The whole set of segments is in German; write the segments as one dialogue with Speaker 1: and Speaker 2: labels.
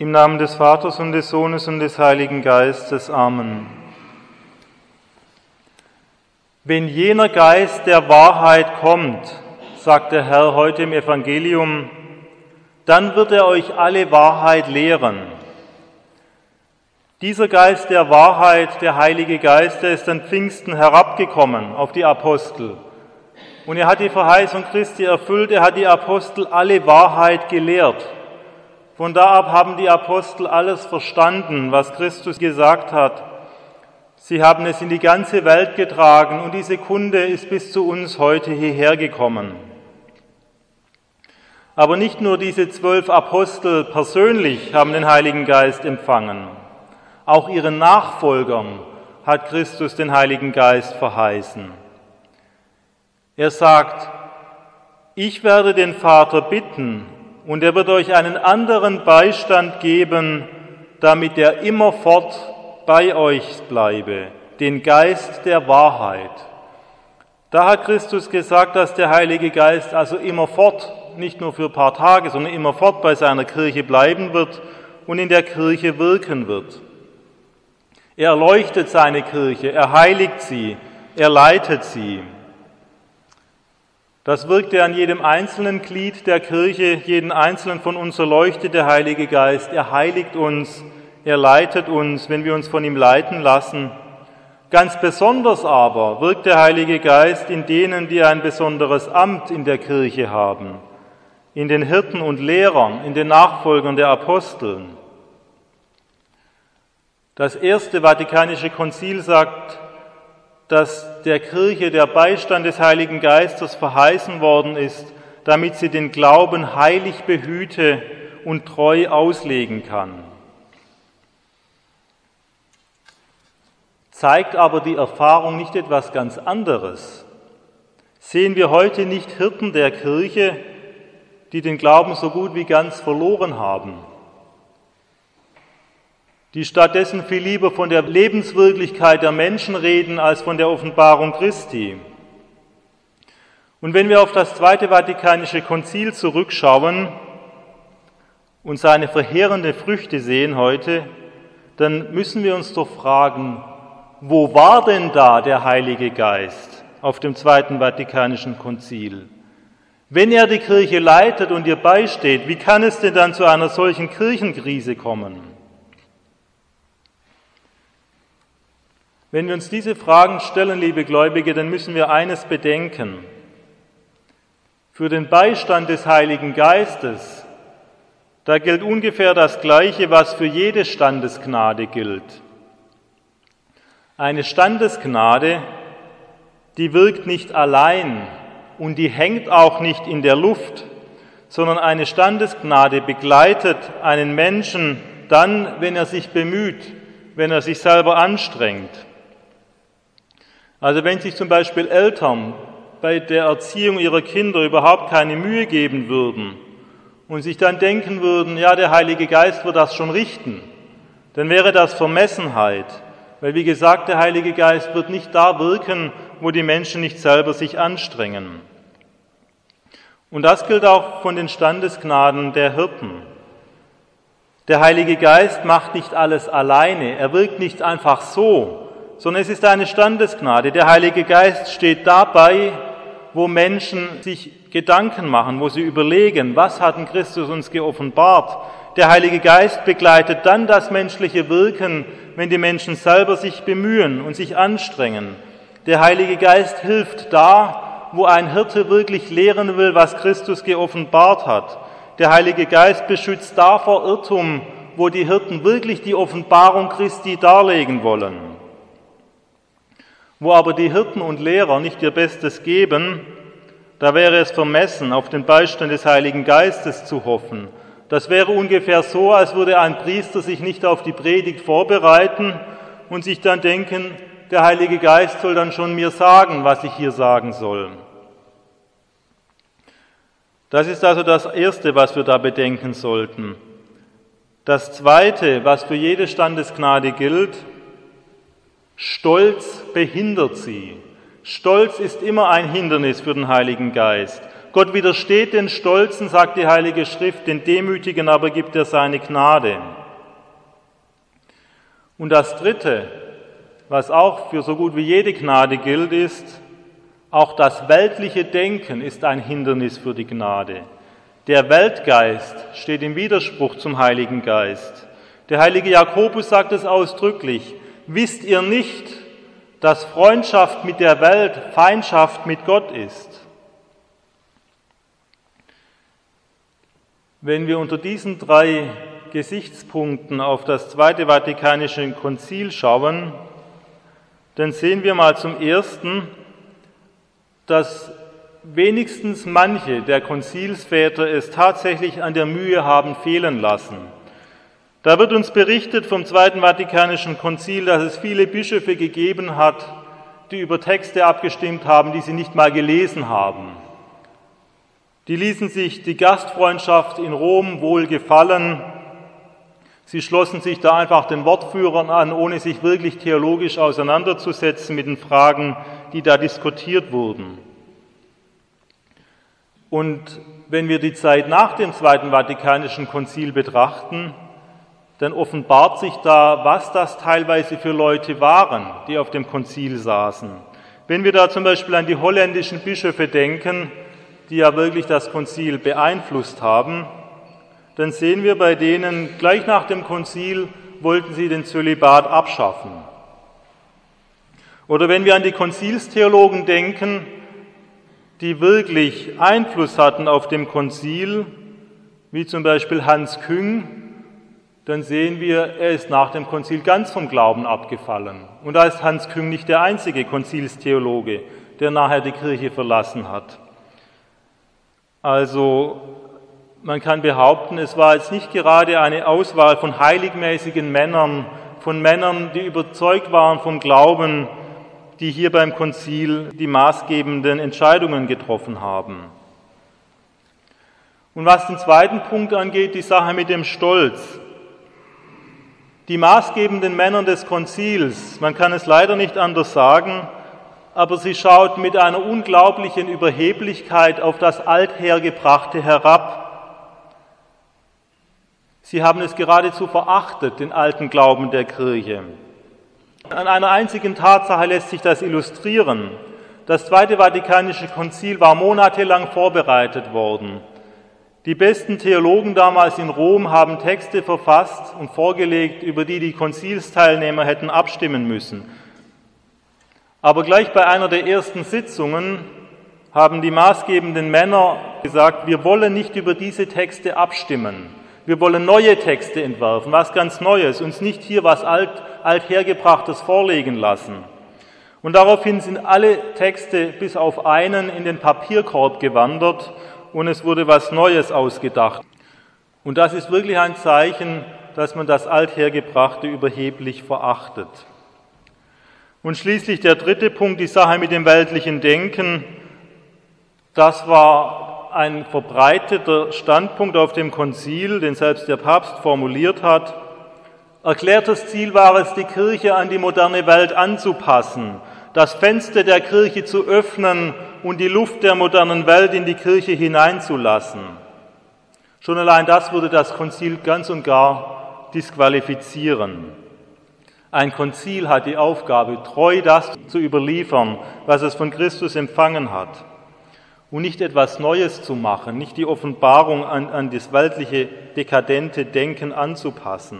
Speaker 1: Im Namen des Vaters und des Sohnes und des Heiligen Geistes. Amen. Wenn jener Geist der Wahrheit kommt, sagt der Herr heute im Evangelium, dann wird er euch alle Wahrheit lehren. Dieser Geist der Wahrheit, der Heilige Geist, der ist an Pfingsten herabgekommen auf die Apostel. Und er hat die Verheißung Christi erfüllt, er hat die Apostel alle Wahrheit gelehrt. Von da ab haben die Apostel alles verstanden, was Christus gesagt hat. Sie haben es in die ganze Welt getragen und diese Kunde ist bis zu uns heute hierher gekommen. Aber nicht nur diese zwölf Apostel persönlich haben den Heiligen Geist empfangen, auch ihren Nachfolgern hat Christus den Heiligen Geist verheißen. Er sagt, ich werde den Vater bitten und er wird euch einen anderen Beistand geben, damit er immerfort bei euch bleibe, den Geist der Wahrheit. Da hat Christus gesagt, dass der Heilige Geist also immerfort, nicht nur für ein paar Tage, sondern immerfort bei seiner Kirche bleiben wird und in der Kirche wirken wird. Er erleuchtet seine Kirche, er heiligt sie, er leitet sie. Das wirkt er an jedem einzelnen Glied der Kirche, jeden einzelnen von uns erleuchtet der Heilige Geist. Er heiligt uns, er leitet uns, wenn wir uns von ihm leiten lassen. Ganz besonders aber wirkt der Heilige Geist in denen, die ein besonderes Amt in der Kirche haben, in den Hirten und Lehrern, in den Nachfolgern der Aposteln. Das erste Vatikanische Konzil sagt, dass der Kirche der Beistand des Heiligen Geistes verheißen worden ist, damit sie den Glauben heilig behüte und treu auslegen kann. Zeigt aber die Erfahrung nicht etwas ganz anderes? Sehen wir heute nicht Hirten der Kirche, die den Glauben so gut wie ganz verloren haben? Die stattdessen viel lieber von der Lebenswirklichkeit der Menschen reden als von der Offenbarung Christi. Und wenn wir auf das Zweite Vatikanische Konzil zurückschauen und seine verheerende Früchte sehen heute, dann müssen wir uns doch fragen, wo war denn da der Heilige Geist auf dem Zweiten Vatikanischen Konzil? Wenn er die Kirche leitet und ihr beisteht, wie kann es denn dann zu einer solchen Kirchenkrise kommen? Wenn wir uns diese Fragen stellen, liebe Gläubige, dann müssen wir eines bedenken. Für den Beistand des Heiligen Geistes, da gilt ungefähr das Gleiche, was für jede Standesgnade gilt. Eine Standesgnade, die wirkt nicht allein und die hängt auch nicht in der Luft, sondern eine Standesgnade begleitet einen Menschen dann, wenn er sich bemüht, wenn er sich selber anstrengt. Also wenn sich zum Beispiel Eltern bei der Erziehung ihrer Kinder überhaupt keine Mühe geben würden und sich dann denken würden, ja, der Heilige Geist wird das schon richten, dann wäre das Vermessenheit. Weil wie gesagt, der Heilige Geist wird nicht da wirken, wo die Menschen nicht selber sich anstrengen. Und das gilt auch von den Standesgnaden der Hirten. Der Heilige Geist macht nicht alles alleine, er wirkt nicht einfach so, sondern es ist eine Standesgnade. Der Heilige Geist steht dabei, wo Menschen sich Gedanken machen, wo sie überlegen, was hat denn Christus uns geoffenbart. Der Heilige Geist begleitet dann das menschliche Wirken, wenn die Menschen selber sich bemühen und sich anstrengen. Der Heilige Geist hilft da, wo ein Hirte wirklich lehren will, was Christus geoffenbart hat. Der Heilige Geist beschützt da vor Irrtum, wo die Hirten wirklich die Offenbarung Christi darlegen wollen. Wo aber die Hirten und Lehrer nicht ihr Bestes geben, da wäre es vermessen, auf den Beistand des Heiligen Geistes zu hoffen. Das wäre ungefähr so, als würde ein Priester sich nicht auf die Predigt vorbereiten und sich dann denken, der Heilige Geist soll dann schon mir sagen, was ich hier sagen soll. Das ist also das Erste, was wir da bedenken sollten. Das Zweite, was für jede Standesgnade gilt, Stolz behindert sie. Stolz ist immer ein Hindernis für den Heiligen Geist. Gott widersteht den Stolzen, sagt die Heilige Schrift, den Demütigen aber gibt er seine Gnade. Und das Dritte, was auch für so gut wie jede Gnade gilt, ist, auch das weltliche Denken ist ein Hindernis für die Gnade. Der Weltgeist steht im Widerspruch zum Heiligen Geist. Der heilige Jakobus sagt es ausdrücklich. Wisst ihr nicht, dass Freundschaft mit der Welt Feindschaft mit Gott ist? Wenn wir unter diesen drei Gesichtspunkten auf das Zweite Vatikanische Konzil schauen, dann sehen wir mal zum Ersten, dass wenigstens manche der Konzilsväter es tatsächlich an der Mühe haben fehlen lassen. Da wird uns berichtet vom Zweiten Vatikanischen Konzil, dass es viele Bischöfe gegeben hat, die über Texte abgestimmt haben, die sie nicht mal gelesen haben. Die ließen sich die Gastfreundschaft in Rom wohl gefallen. Sie schlossen sich da einfach den Wortführern an, ohne sich wirklich theologisch auseinanderzusetzen mit den Fragen, die da diskutiert wurden. Und wenn wir die Zeit nach dem Zweiten Vatikanischen Konzil betrachten, dann offenbart sich da, was das teilweise für Leute waren, die auf dem Konzil saßen. Wenn wir da zum Beispiel an die holländischen Bischöfe denken, die ja wirklich das Konzil beeinflusst haben, dann sehen wir bei denen, gleich nach dem Konzil wollten sie den Zölibat abschaffen. Oder wenn wir an die Konzilstheologen denken, die wirklich Einfluss hatten auf dem Konzil, wie zum Beispiel Hans Küng, dann sehen wir, er ist nach dem Konzil ganz vom Glauben abgefallen. Und da ist Hans Küng nicht der einzige Konzilstheologe, der nachher die Kirche verlassen hat. Also man kann behaupten, es war jetzt nicht gerade eine Auswahl von heiligmäßigen Männern, von Männern, die überzeugt waren vom Glauben, die hier beim Konzil die maßgebenden Entscheidungen getroffen haben. Und was den zweiten Punkt angeht, die Sache mit dem Stolz. Die maßgebenden Männer des Konzils, man kann es leider nicht anders sagen, aber sie schaut mit einer unglaublichen Überheblichkeit auf das Althergebrachte herab. Sie haben es geradezu verachtet, den alten Glauben der Kirche. An einer einzigen Tatsache lässt sich das illustrieren. Das Zweite Vatikanische Konzil war monatelang vorbereitet worden. Die besten Theologen damals in Rom haben Texte verfasst und vorgelegt, über die die Konzilsteilnehmer hätten abstimmen müssen. Aber gleich bei einer der ersten Sitzungen haben die maßgebenden Männer gesagt, wir wollen nicht über diese Texte abstimmen. Wir wollen neue Texte entwerfen, was ganz Neues, uns nicht hier was alt, althergebrachtes vorlegen lassen. Und daraufhin sind alle Texte bis auf einen in den Papierkorb gewandert und es wurde was Neues ausgedacht. Und das ist wirklich ein Zeichen, dass man das Althergebrachte überheblich verachtet. Und schließlich der dritte Punkt, die Sache mit dem weltlichen Denken. Das war ein verbreiteter Standpunkt auf dem Konzil, den selbst der Papst formuliert hat. Erklärtes Ziel war es, die Kirche an die moderne Welt anzupassen, das Fenster der Kirche zu öffnen und die Luft der modernen Welt in die Kirche hineinzulassen. Schon allein das würde das Konzil ganz und gar disqualifizieren. Ein Konzil hat die Aufgabe, treu das zu überliefern, was es von Christus empfangen hat. Und nicht etwas Neues zu machen, nicht die Offenbarung an, an das weltliche, dekadente Denken anzupassen.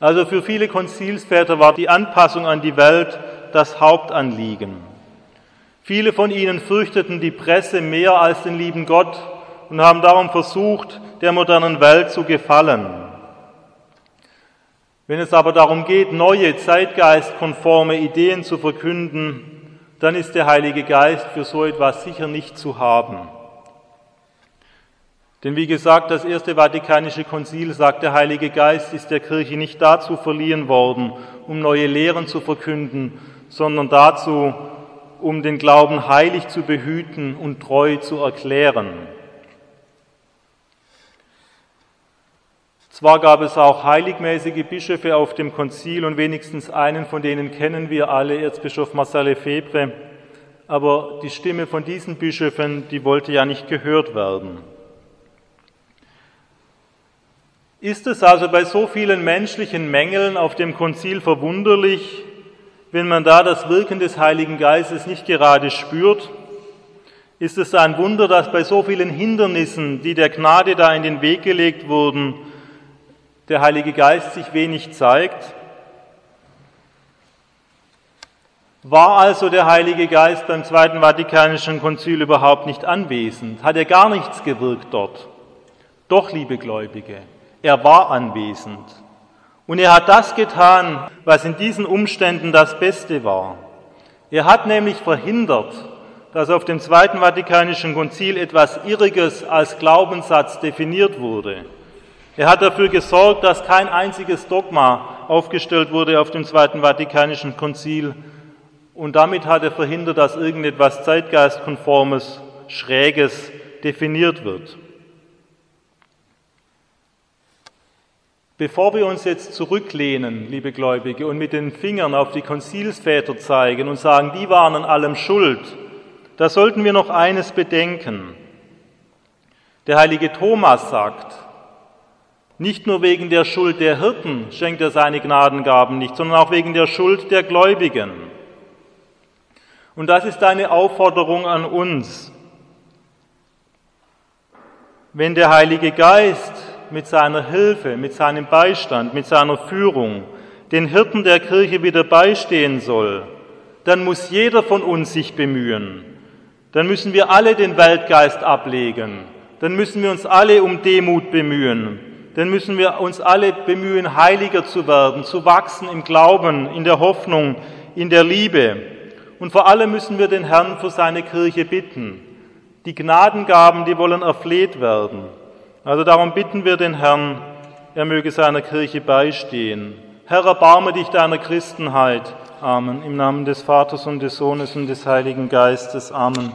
Speaker 1: Also für viele Konzilsväter war die Anpassung an die Welt das Hauptanliegen. Viele von ihnen fürchteten die Presse mehr als den lieben Gott und haben darum versucht, der modernen Welt zu gefallen. Wenn es aber darum geht, neue, zeitgeistkonforme Ideen zu verkünden, dann ist der Heilige Geist für so etwas sicher nicht zu haben. Denn wie gesagt, das Erste Vatikanische Konzil sagt, der Heilige Geist ist der Kirche nicht dazu verliehen worden, um neue Lehren zu verkünden, sondern dazu, um den Glauben heilig zu behüten und treu zu erklären. Zwar gab es auch heiligmäßige Bischöfe auf dem Konzil und wenigstens einen von denen kennen wir alle, Erzbischof Marcel Lefebvre, aber die Stimme von diesen Bischöfen, die wollte ja nicht gehört werden. Ist es also bei so vielen menschlichen Mängeln auf dem Konzil verwunderlich, wenn man da das Wirken des Heiligen Geistes nicht gerade spürt? Ist es ein Wunder, dass bei so vielen Hindernissen, die der Gnade da in den Weg gelegt wurden, der Heilige Geist sich wenig zeigt? War also der Heilige Geist beim Zweiten Vatikanischen Konzil überhaupt nicht anwesend? Hat er gar nichts gewirkt dort? Doch, liebe Gläubige, er war anwesend. Und er hat das getan, was in diesen Umständen das Beste war. Er hat nämlich verhindert, dass auf dem Zweiten Vatikanischen Konzil etwas Irriges als Glaubenssatz definiert wurde. Er hat dafür gesorgt, dass kein einziges Dogma aufgestellt wurde auf dem Zweiten Vatikanischen Konzil, und damit hat er verhindert, dass irgendetwas Zeitgeistkonformes, Schräges definiert wird. Bevor wir uns jetzt zurücklehnen, liebe Gläubige, und mit den Fingern auf die Konzilsväter zeigen und sagen, die waren an allem schuld, da sollten wir noch eines bedenken. Der heilige Thomas sagt, nicht nur wegen der Schuld der Hirten schenkt er seine Gnadengaben nicht, sondern auch wegen der Schuld der Gläubigen. Und das ist eine Aufforderung an uns. Wenn der Heilige Geist mit seiner Hilfe, mit seinem Beistand, mit seiner Führung den Hirten der Kirche wieder beistehen soll, dann muss jeder von uns sich bemühen. Dann müssen wir alle den Weltgeist ablegen. Dann müssen wir uns alle um Demut bemühen. Dann müssen wir uns alle bemühen, heiliger zu werden, zu wachsen im Glauben, in der Hoffnung, in der Liebe. Und vor allem müssen wir den Herrn für seine Kirche bitten. Die Gnadengaben, die wollen erfleht werden. Also darum bitten wir den Herrn, er möge seiner Kirche beistehen. Herr, erbarme dich deiner Christenheit. Amen. Im Namen des Vaters und des Sohnes und des Heiligen Geistes. Amen.